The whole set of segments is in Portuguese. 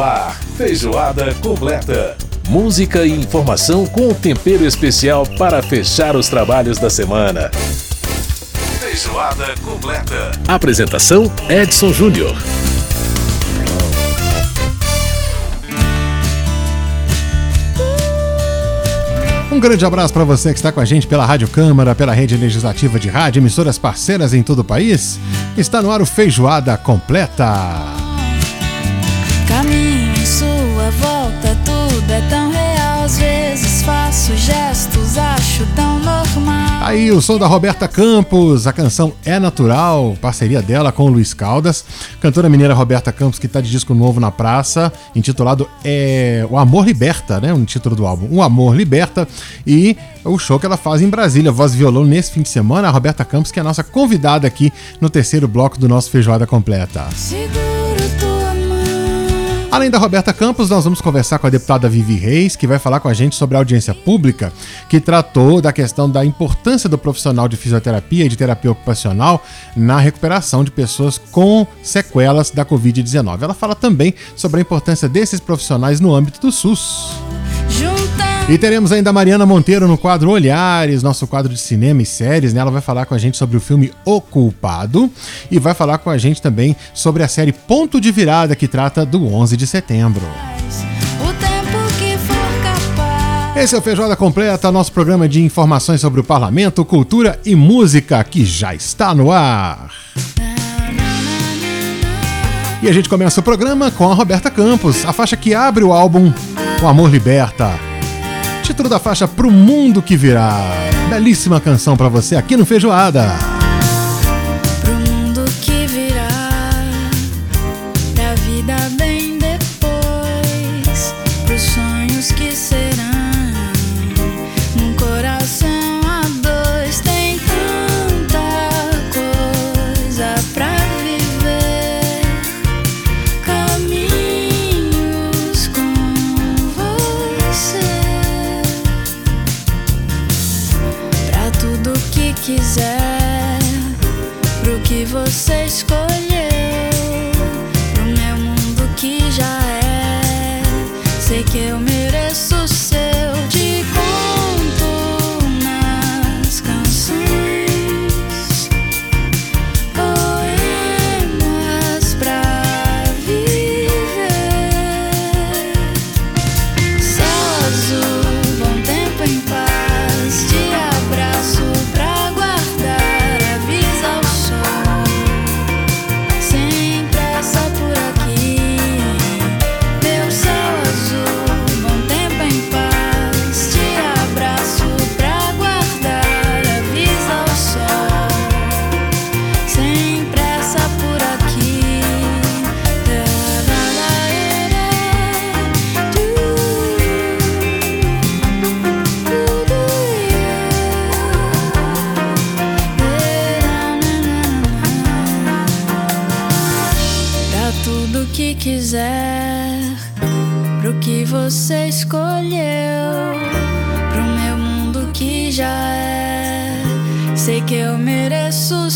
Ar, feijoada completa. Música e informação com tempero especial para fechar os trabalhos da semana. Feijoada completa. Apresentação: Edson Júnior. Um grande abraço para você que está com a gente pela Rádio Câmara, pela rede legislativa de rádio, emissoras parceiras em todo o país. Está no ar o Feijoada Completa. Aí o som da Roberta Campos, a canção É Natural, parceria dela com o Luiz Caldas. Cantora mineira Roberta Campos, que está de disco novo na praça, intitulado é, O Amor Liberta, né? O título do álbum. O Amor Liberta. E o show que ela faz em Brasília, voz e violão, nesse fim de semana. A Roberta Campos, que é a nossa convidada aqui no terceiro bloco do nosso Feijoada Completa. Mão. Além da Roberta Campos, nós vamos conversar com a deputada Vivi Reis, que vai falar com a gente sobre a audiência pública, que tratou da questão da importância do profissional de fisioterapia e de terapia ocupacional na recuperação de pessoas com sequelas da Covid-19. Ela fala também sobre a importância desses profissionais no âmbito do SUS. E teremos ainda a Mariana Monteiro no quadro Olhares, nosso quadro de cinema e séries. Né? Ela vai falar com a gente sobre o filme O Culpado e vai falar com a gente também sobre a série Ponto de Virada, que trata do 11 de setembro. Esse é o Feijoada Completa, nosso programa de informações sobre o parlamento, cultura e música, que já está no ar. E a gente começa o programa com a Roberta Campos, a faixa que abre o álbum O Amor Liberta. Título da faixa Pro Mundo Que Virá. Belíssima canção pra você aqui no Feijoada. Quiser, pro que você escolheu, pro meu mundo que já é. Sei que eu mereço o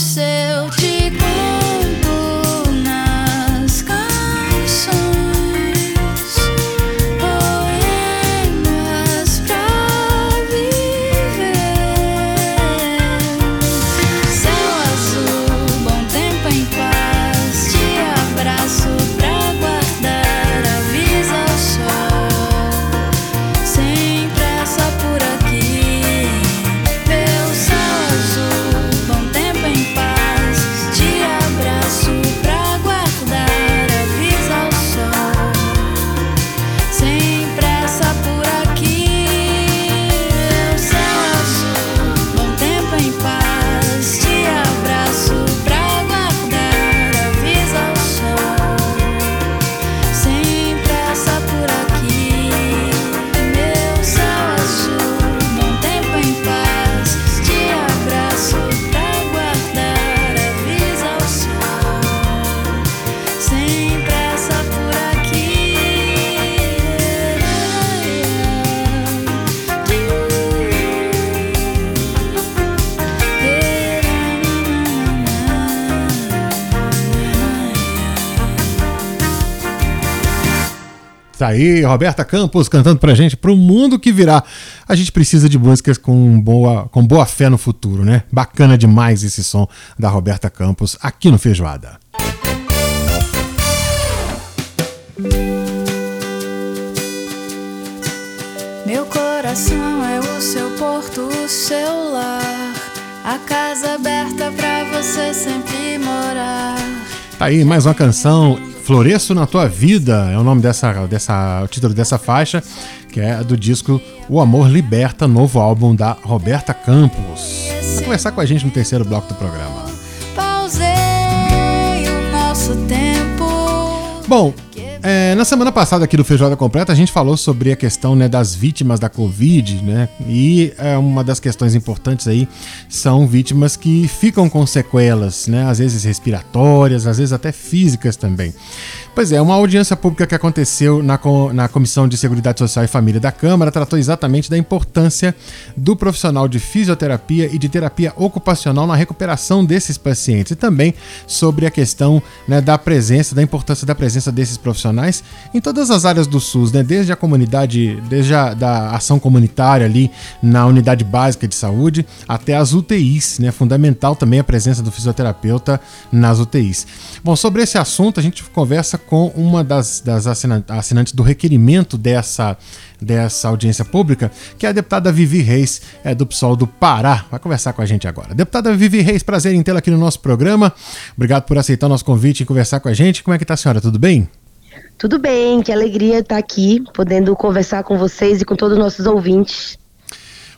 Tá aí, Roberta Campos cantando pra gente pro mundo que virá. A gente precisa de músicas com boa, com boa fé no futuro, né? Bacana demais esse som da Roberta Campos aqui no Feijoada. Meu coração é o seu porto, o seu lar. A casa aberta pra você sempre morar. Tá aí mais uma canção Floresço na Tua Vida é o nome dessa, dessa, o título dessa faixa, que é do disco O Amor Liberta, novo álbum da Roberta Campos. Vai conversar com a gente no terceiro bloco do programa. Pausei o nosso tempo. Bom, é, na semana passada aqui do Feijoada Completa a gente falou sobre a questão né, das vítimas da Covid, né? E é, uma das questões importantes aí são vítimas que ficam com sequelas, né? Às vezes respiratórias, às vezes até físicas também. Pois é, uma audiência pública que aconteceu na, na Comissão de Seguridade Social e Família da Câmara tratou exatamente da importância do profissional de fisioterapia e de terapia ocupacional na recuperação desses pacientes e também sobre a questão né, da presença, da importância da presença desses profissionais em todas as áreas do SUS, né, desde a comunidade, desde a da ação comunitária ali na unidade básica de saúde até as UTIs, né, fundamental também a presença do fisioterapeuta nas UTIs. Bom, sobre esse assunto a gente conversa com uma das, das assinantes do requerimento dessa, dessa audiência pública, que é a deputada Vivi Reis, é, do PSOL do Pará. Vai conversar com a gente agora. Deputada Vivi Reis, prazer em tê-la aqui no nosso programa. Obrigado por aceitar o nosso convite e conversar com a gente. Como é que tá a senhora? Tudo bem? Tudo bem, que alegria estar aqui, podendo conversar com vocês e com todos os nossos ouvintes.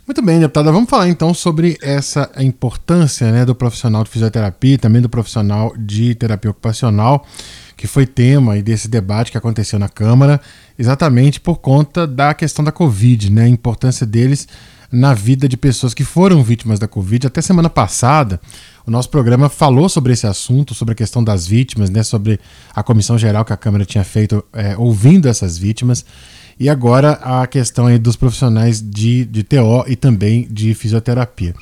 Muito bem, deputada. Vamos falar então sobre essa importância né, do profissional de fisioterapia e também do profissional de terapia ocupacional que foi tema desse debate que aconteceu na Câmara, exatamente por conta da questão da Covid, né? A importância deles na vida de pessoas que foram vítimas da Covid. Até semana passada, o nosso programa falou sobre esse assunto, sobre a questão das vítimas, né? Sobre a comissão geral que a Câmara tinha feito é, ouvindo essas vítimas. E agora a questão aí dos profissionais de, de TO e também de fisioterapia.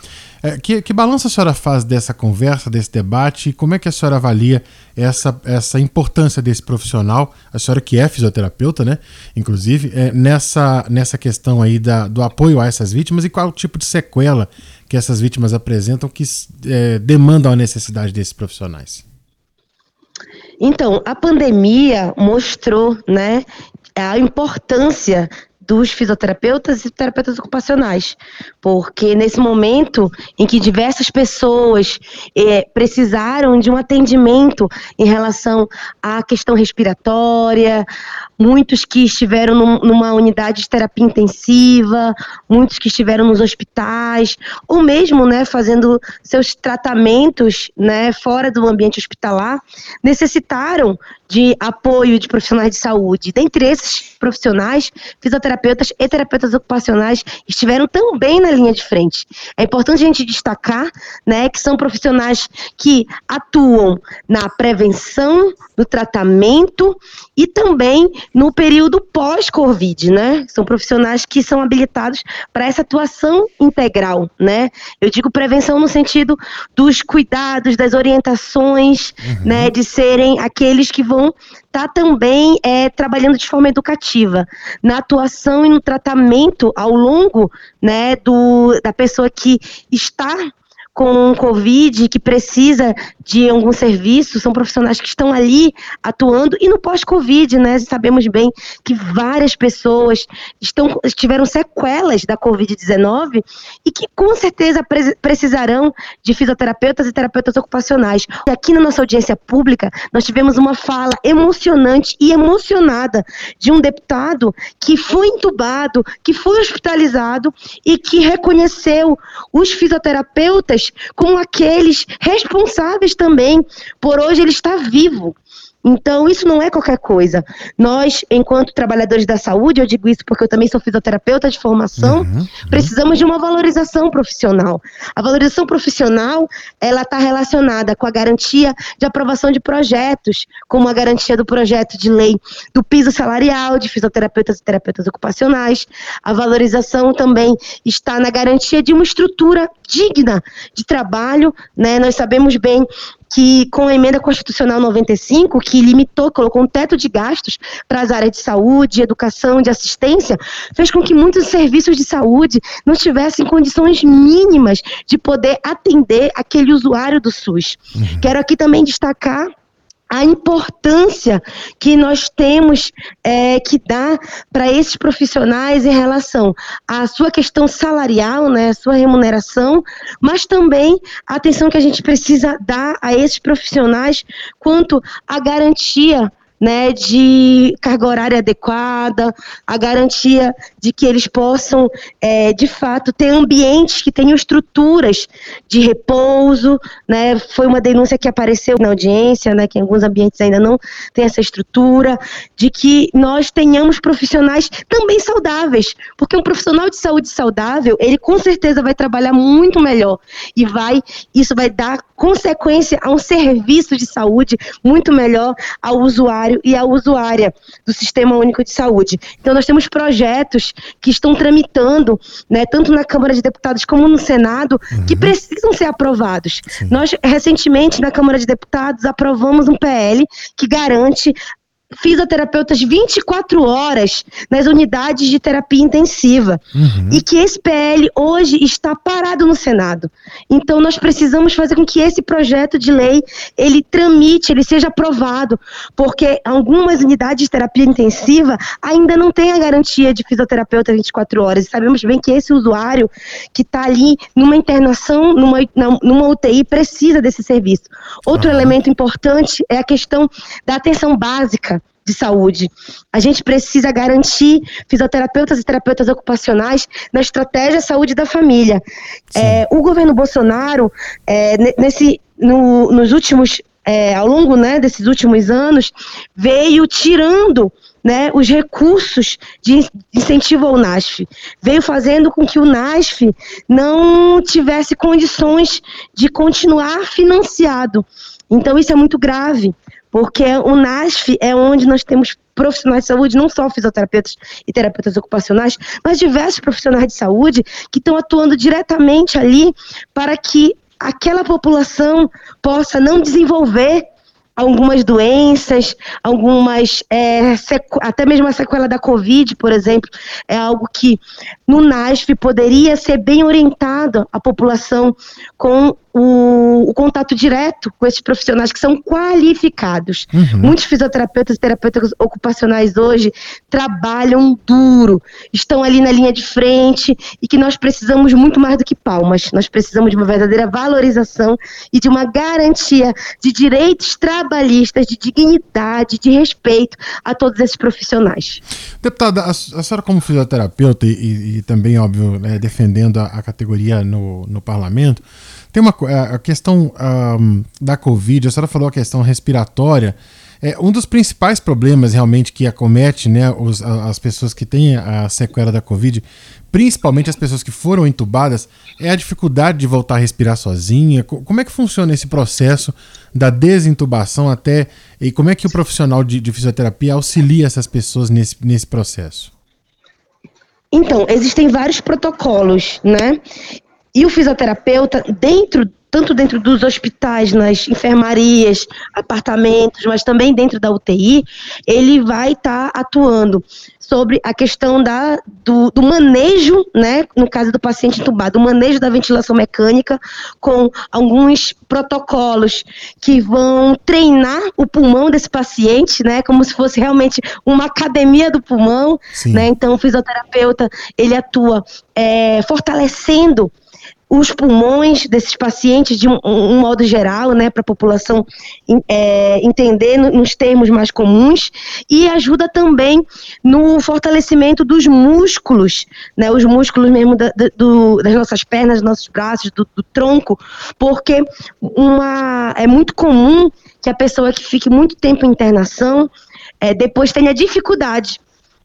É, que, que balanço a senhora faz dessa conversa, desse debate? E como é que a senhora avalia essa, essa importância desse profissional, a senhora que é fisioterapeuta, né? Inclusive, é, nessa, nessa questão aí da, do apoio a essas vítimas e qual tipo de sequela que essas vítimas apresentam que é, demandam a necessidade desses profissionais? Então, a pandemia mostrou, né, a importância dos fisioterapeutas e terapeutas ocupacionais, porque nesse momento em que diversas pessoas é, precisaram de um atendimento em relação à questão respiratória, muitos que estiveram num, numa unidade de terapia intensiva, muitos que estiveram nos hospitais, ou mesmo, né, fazendo seus tratamentos, né, fora do ambiente hospitalar, necessitaram de apoio de profissionais de saúde. Dentre esses profissionais, fisioterapeutas e terapeutas ocupacionais estiveram também na linha de frente. É importante a gente destacar, né, que são profissionais que atuam na prevenção, no tratamento e também no período pós-Covid, né? São profissionais que são habilitados para essa atuação integral, né? Eu digo prevenção no sentido dos cuidados, das orientações, uhum. né? De serem aqueles que vão estar tá também é, trabalhando de forma educativa na atuação e no tratamento ao longo, né? Do, da pessoa que está com Covid, que precisa de algum serviço, são profissionais que estão ali atuando, e no pós-Covid, né, sabemos bem que várias pessoas estão, tiveram sequelas da Covid-19 e que com certeza pre precisarão de fisioterapeutas e terapeutas ocupacionais. Aqui na nossa audiência pública, nós tivemos uma fala emocionante e emocionada de um deputado que foi entubado, que foi hospitalizado e que reconheceu os fisioterapeutas como aqueles responsáveis também por hoje ele estar vivo. Então, isso não é qualquer coisa. Nós, enquanto trabalhadores da saúde, eu digo isso porque eu também sou fisioterapeuta de formação, uhum, uhum. precisamos de uma valorização profissional. A valorização profissional, ela está relacionada com a garantia de aprovação de projetos, como a garantia do projeto de lei do piso salarial de fisioterapeutas e terapeutas ocupacionais. A valorização também está na garantia de uma estrutura digna de trabalho, né? Nós sabemos bem que com a emenda constitucional 95, que limitou, colocou um teto de gastos para as áreas de saúde, educação, de assistência, fez com que muitos serviços de saúde não tivessem condições mínimas de poder atender aquele usuário do SUS. Uhum. Quero aqui também destacar a importância que nós temos é, que dar para esses profissionais em relação à sua questão salarial, né, a sua remuneração, mas também a atenção que a gente precisa dar a esses profissionais quanto à garantia né, de carga horária adequada, a garantia de que eles possam, é, de fato, ter ambientes que tenham estruturas de repouso, né, foi uma denúncia que apareceu na audiência, né, que em alguns ambientes ainda não tem essa estrutura, de que nós tenhamos profissionais também saudáveis, porque um profissional de saúde saudável, ele com certeza vai trabalhar muito melhor e vai, isso vai dar consequência a um serviço de saúde muito melhor ao usuário usuário e a usuária do Sistema Único de Saúde. Então, nós temos projetos que estão tramitando, né, tanto na Câmara de Deputados como no Senado, uhum. que precisam ser aprovados. Sim. Nós, recentemente, na Câmara de Deputados, aprovamos um PL que garante fisioterapeutas 24 horas nas unidades de terapia intensiva. Uhum. E que esse PL hoje está parado no Senado. Então nós precisamos fazer com que esse projeto de lei ele tramite, ele seja aprovado, porque algumas unidades de terapia intensiva ainda não têm a garantia de fisioterapeuta 24 horas. E sabemos bem que esse usuário que está ali numa internação, numa, numa UTI, precisa desse serviço. Outro uhum. elemento importante é a questão da atenção básica de saúde. A gente precisa garantir fisioterapeutas e terapeutas ocupacionais na estratégia saúde da família. É, o governo Bolsonaro, é, nesse, no, nos últimos, é, ao longo né, desses últimos anos, veio tirando né, os recursos de incentivo ao NASF. Veio fazendo com que o NASF não tivesse condições de continuar financiado. Então, isso é muito grave, porque o NASF é onde nós temos profissionais de saúde, não só fisioterapeutas e terapeutas ocupacionais, mas diversos profissionais de saúde que estão atuando diretamente ali para que aquela população possa não desenvolver algumas doenças, algumas é, até mesmo a sequela da Covid, por exemplo, é algo que no NASF poderia ser bem orientado a população com o, o, contato direto com esses profissionais que são qualificados. Uhum. Muitos fisioterapeutas e terapeutas ocupacionais hoje trabalham duro, estão ali na linha de frente e que nós precisamos muito mais do que palmas. Nós precisamos de uma verdadeira valorização e de uma garantia de direitos trabalhistas, de dignidade, de respeito a todos esses profissionais. Deputada, a, a senhora como fisioterapeuta e, e, e também, óbvio, né, defendendo a, a categoria no, no parlamento, tem uma a questão um, da Covid, a senhora falou a questão respiratória. É, um dos principais problemas realmente que acomete né, os, as pessoas que têm a sequela da Covid, principalmente as pessoas que foram entubadas, é a dificuldade de voltar a respirar sozinha. Como é que funciona esse processo da desintubação até. E como é que o profissional de, de fisioterapia auxilia essas pessoas nesse, nesse processo? Então, existem vários protocolos, né? E o fisioterapeuta, dentro, tanto dentro dos hospitais, nas enfermarias, apartamentos, mas também dentro da UTI, ele vai estar tá atuando sobre a questão da, do, do, manejo, né, no caso do paciente entubado, o manejo da ventilação mecânica com alguns protocolos que vão treinar o pulmão desse paciente, né, como se fosse realmente uma academia do pulmão, né, então o fisioterapeuta, ele atua é, fortalecendo os pulmões desses pacientes de um, um modo geral, né, para a população é, entender nos termos mais comuns e ajuda também no fortalecimento dos músculos, né, os músculos mesmo da, do, das nossas pernas, dos nossos braços, do, do tronco, porque uma, é muito comum que a pessoa que fique muito tempo em internação é, depois tenha dificuldade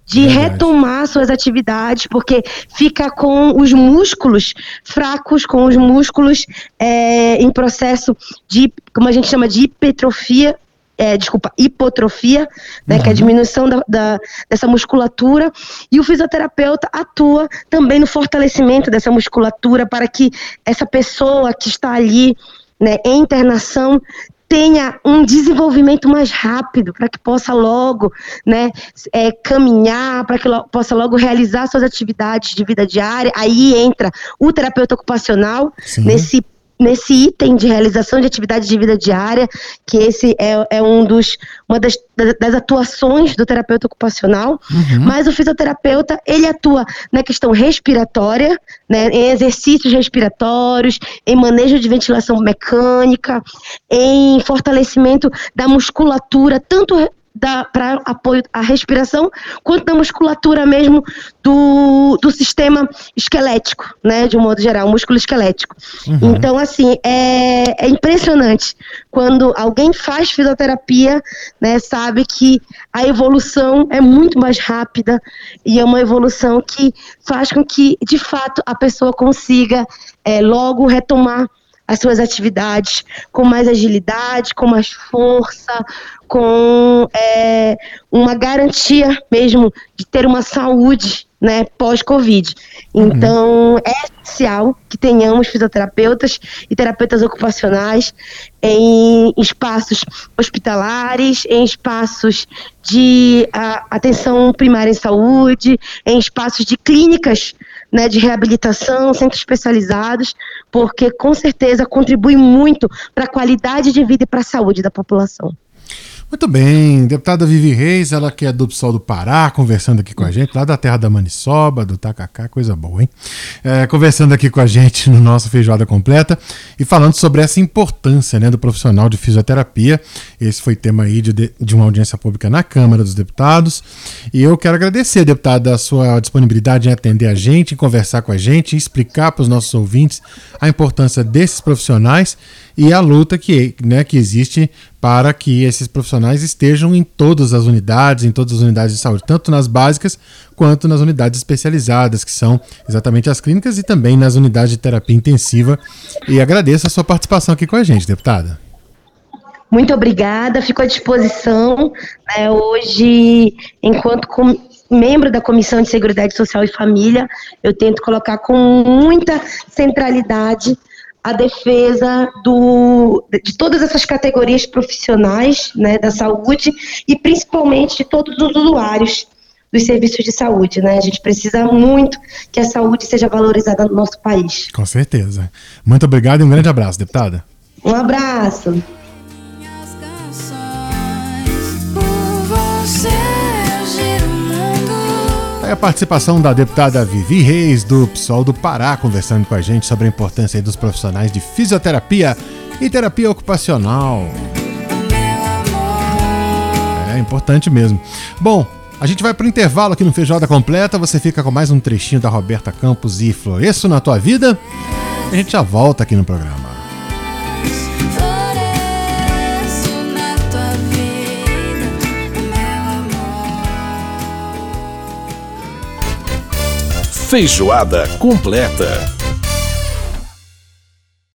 de Verdade. retomar suas atividades, porque fica com os músculos fracos, com os músculos é, em processo de, como a gente chama de hipertrofia, é, desculpa, hipotrofia, né, que é a uhum. diminuição da, da, dessa musculatura, e o fisioterapeuta atua também no fortalecimento dessa musculatura para que essa pessoa que está ali né, em internação tenha um desenvolvimento mais rápido, para que possa logo né, é, caminhar, para que lo, possa logo realizar suas atividades de vida diária. Aí entra o terapeuta ocupacional Sim. nesse nesse item de realização de atividade de vida diária, que esse é, é um dos, uma das, das atuações do terapeuta ocupacional, uhum. mas o fisioterapeuta, ele atua na questão respiratória, né, em exercícios respiratórios, em manejo de ventilação mecânica, em fortalecimento da musculatura, tanto para apoio à respiração, quanto da musculatura mesmo do, do sistema esquelético, né, de um modo geral, músculo esquelético. Uhum. Então, assim, é, é impressionante quando alguém faz fisioterapia, né, sabe que a evolução é muito mais rápida e é uma evolução que faz com que, de fato, a pessoa consiga é, logo retomar as suas atividades com mais agilidade, com mais força, com é, uma garantia mesmo de ter uma saúde né, pós-Covid. Uhum. Então, é essencial que tenhamos fisioterapeutas e terapeutas ocupacionais em espaços hospitalares, em espaços de a, atenção primária em saúde, em espaços de clínicas né, de reabilitação, centros especializados, porque com certeza contribui muito para a qualidade de vida e para a saúde da população. Muito bem, deputada Vivi Reis, ela que é do PSOL do Pará, conversando aqui com a gente, lá da terra da Maniçoba, do Tacacá, coisa boa, hein? É, conversando aqui com a gente no nosso Feijoada Completa e falando sobre essa importância né, do profissional de fisioterapia. Esse foi tema aí de, de uma audiência pública na Câmara dos Deputados. E eu quero agradecer, deputada, a sua disponibilidade em atender a gente, em conversar com a gente, explicar para os nossos ouvintes a importância desses profissionais e a luta que, né, que existe para que esses profissionais estejam em todas as unidades, em todas as unidades de saúde, tanto nas básicas quanto nas unidades especializadas, que são exatamente as clínicas e também nas unidades de terapia intensiva. E agradeço a sua participação aqui com a gente, deputada. Muito obrigada, fico à disposição. Né, hoje, enquanto com, membro da Comissão de Seguridade Social e Família, eu tento colocar com muita centralidade a defesa do, de todas essas categorias profissionais né, da saúde e principalmente de todos os usuários dos serviços de saúde, né? A gente precisa muito que a saúde seja valorizada no nosso país. Com certeza. Muito obrigado e um grande abraço, deputada. Um abraço. É a participação da deputada Vivi Reis, do PSOL do Pará, conversando com a gente sobre a importância dos profissionais de fisioterapia e terapia ocupacional. É importante mesmo. Bom, a gente vai para o intervalo aqui no Feijoada Completa. Você fica com mais um trechinho da Roberta Campos e Floresço na tua vida. A gente já volta aqui no programa. Feijoada completa.